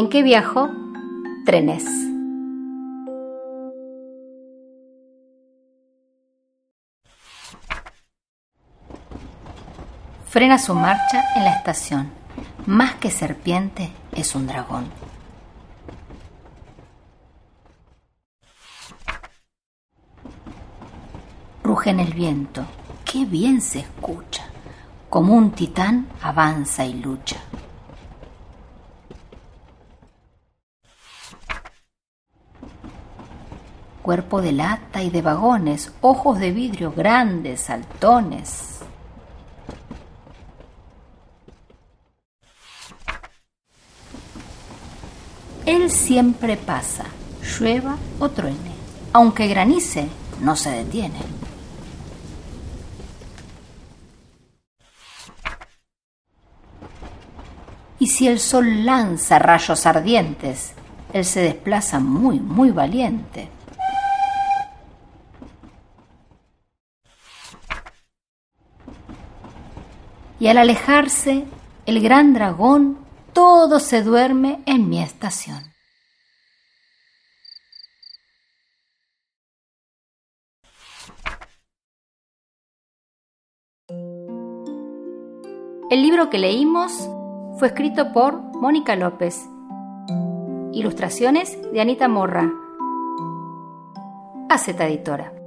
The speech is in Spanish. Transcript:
¿En qué viajo? Trenes. Frena su marcha en la estación. Más que serpiente, es un dragón. Ruge en el viento. Qué bien se escucha. Como un titán avanza y lucha. Cuerpo de lata y de vagones, ojos de vidrio grandes, saltones. Él siempre pasa, llueva o truene. Aunque granice, no se detiene. Y si el sol lanza rayos ardientes, él se desplaza muy, muy valiente. Y al alejarse, el gran dragón todo se duerme en mi estación. El libro que leímos fue escrito por Mónica López. Ilustraciones de Anita Morra. Aceta Editora.